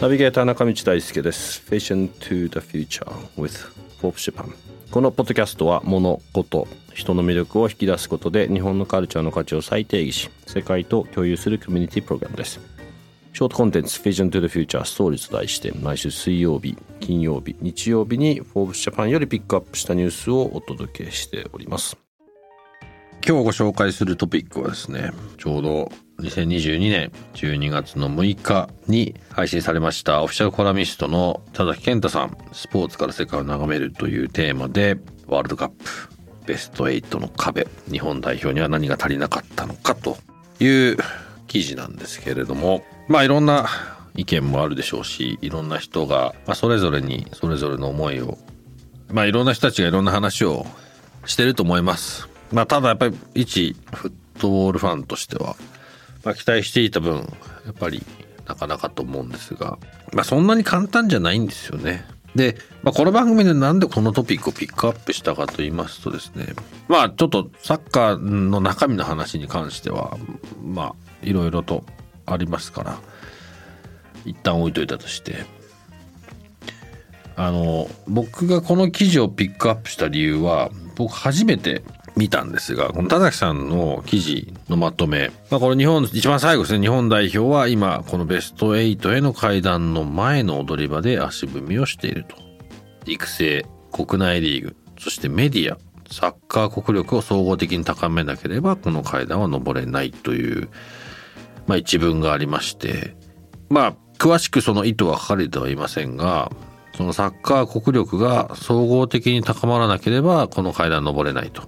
ナビゲーター中道大輔です。Vision to the Future with Forbes Japan このポッドキャストは物事人の魅力を引き出すことで日本のカルチャーの価値を再定義し世界と共有するコミュニティプログラムです。ショートコンテンツ Vision to the Future ストーリーと題して毎週水曜日金曜日日曜日に Forbes Japan よりピックアップしたニュースをお届けしております。今日ご紹介するトピックはですねちょうど2022年12月の6日に配信されましたオフィシャルコラミストの田崎健太さんスポーツから世界を眺めるというテーマでワールドカップベスト8の壁日本代表には何が足りなかったのかという記事なんですけれどもまあいろんな意見もあるでしょうしいろんな人が、まあ、それぞれにそれぞれの思いをまあいろんな人たちがいろんな話をしてると思います。まあ、ただやっぱり一フットボールファンとしては、まあ、期待していた分やっぱりなかなかと思うんですが、まあ、そんなに簡単じゃないんですよね。で、まあ、この番組でなんでこのトピックをピックアップしたかと言いますとですねまあちょっとサッカーの中身の話に関してはまあいろいろとありますから一旦置いといたとしてあの僕がこの記事をピックアップした理由は僕初めて見たんですが、この田崎さんの記事のまとめ、まあ、この日本、一番最後ですね、日本代表は今、このベスト8への階段の前の踊り場で足踏みをしていると。育成、国内リーグ、そしてメディア、サッカー国力を総合的に高めなければ、この階段は登れないという、まあ一文がありまして、まあ、詳しくその意図は書かれてはいませんが、そのサッカー国力が総合的に高まらなければ、この階段登れないと。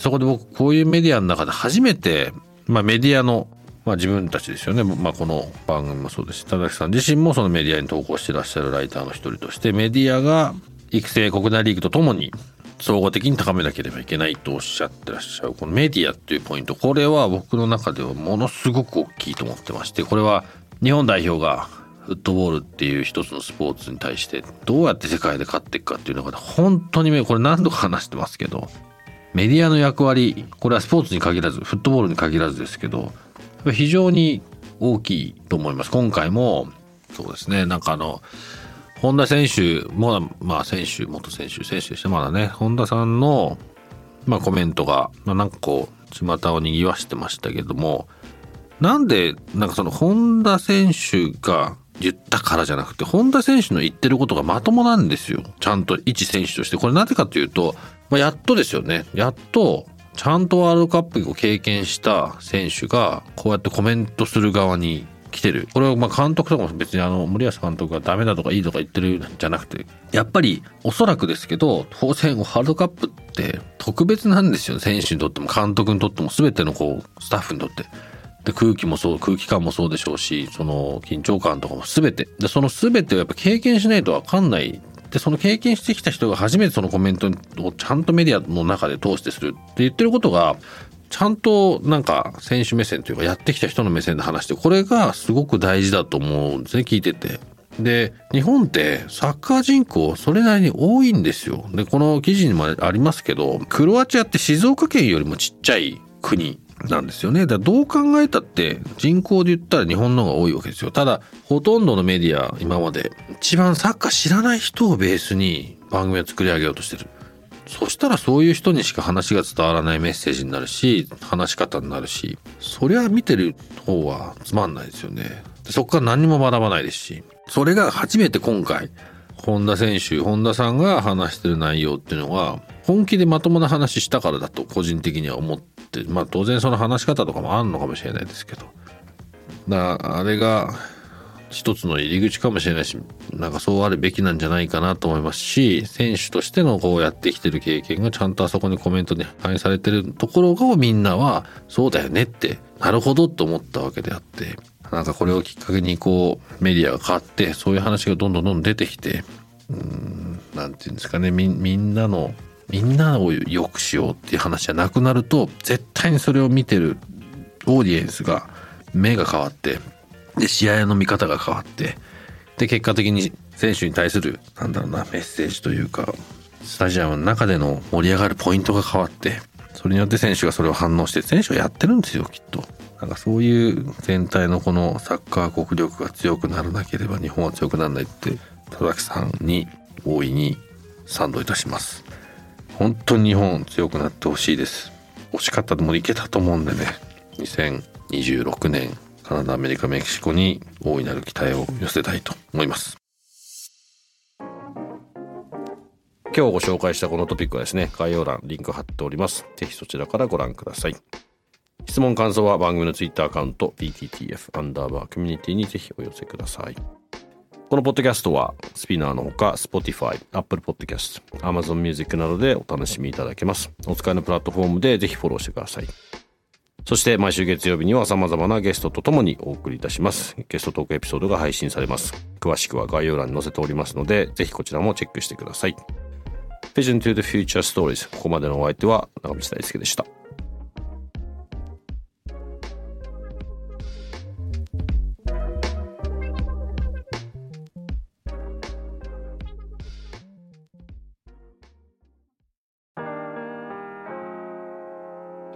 そこで僕こういうメディアの中で初めて、まあ、メディアの、まあ、自分たちですよね、まあ、この番組もそうですし田崎さん自身もそのメディアに投稿してらっしゃるライターの一人としてメディアが育成国内リーグとともに総合的に高めなければいけないとおっしゃってらっしゃるこのメディアっていうポイント。これは僕の中ではものすごく大きいと思ってましてこれは日本代表がフットボールっていう一つのスポーツに対してどうやって世界で勝っていくかっていうのが本当にこれ何度か話してますけどメディアの役割これはスポーツに限らずフットボールに限らずですけど非常に大きいと思います。今回もそうですねなんかあの本田選手もまあ選手元選手選手でした。まだね本田さんのまあコメントが、まあ、なんかこう巷を賑わしてましたけどもなんでなんかその本田選手が言ったからじゃなくて本田選手の言ってることがまともなんですよ。ちゃんと一選手として。これなぜかというとまあ、やっとですよね。やっと、ちゃんとワールドカップを経験した選手が、こうやってコメントする側に来てる。これはま監督とかも別にあの森保監督がダメだとかいいとか言ってるんじゃなくて、やっぱりおそらくですけど、当然ワールドカップって特別なんですよ。選手にとっても監督にとっても全てのこうスタッフにとって。で空気もそう空気感もそうでしょうしその緊張感とかも全てでその全てをやっぱ経験しないと分かんないでその経験してきた人が初めてそのコメントをちゃんとメディアの中で通してするって言ってることがちゃんとなんか選手目線というかやってきた人の目線で話してこれがすごく大事だと思うんですね聞いてて。で日本ってサッカー人口それなりに多いんですよ。でこの記事にもありますけどクロアチアって静岡県よりもちっちゃい国なんですよね。だからどう考えたって人口で言ったら日本の方が多いわけですよ。ただほとんどのメディア今まで一番サッカー知らない人をベースに番組を作り上げようとしてる。そしたらそういう人にしか話が伝わらないメッセージになるし話し方になるしそりゃ見てる方はつまんないですよね。そこから何も学ばないですしそれが初めて今回本田選手本田さんが話してる内容っていうのは本気でまともな話したからだと個人的には思ってまあ当然その話し方とかもあるのかもしれないですけど。だあれが一つの入り口かもしれないしなんかそうあるべきなんじゃないかなと思いますし選手としてのこうやってきてる経験がちゃんとあそこにコメントに反映されてるところをみんなはそうだよねってなるほどと思ったわけであってなんかこれをきっかけにこうメディアが変わってそういう話がどんどんどんどん出てきてうんなんていうんですかねみんなのみんなを良くしようっていう話じゃなくなると絶対にそれを見てるオーディエンスが目が変わってで試合の見方が変わってで結果的に選手に対するなんだろうなメッセージというかスタジアムの中での盛り上がるポイントが変わってそれによって選手がそれを反応して選手はやってるんですよきっと。なんかそういう全体のこのサッカー国力が強くならなければ日本は強くならないって田崎さんに大いに賛同いたします本当に日本強くなってほしいです。惜しかったでもいけたと思うんでね。2026年カナダアメリカメキシコに大いなる期待を寄せたいと思います。今日ご紹介したこのトピックはですね概要欄リンク貼っております。ぜひそちらからご覧ください。質問感想は番組のツイッターアカウント BTTF アンダーバーコミュニティにぜひお寄せください。このポッドキャストはスピナーのほか Spotify、Apple Podcast、Amazon Music などでお楽しみいただけますお使いのプラットフォームでぜひフォローしてくださいそして毎週月曜日には様々なゲストとともにお送りいたします。ゲストトークエピソードが配信されます。詳しくは概要欄に載せておりますので、ぜひこちらもチェックしてください。Vision to the Future Stories ここまでのお相手は長道大輔でした。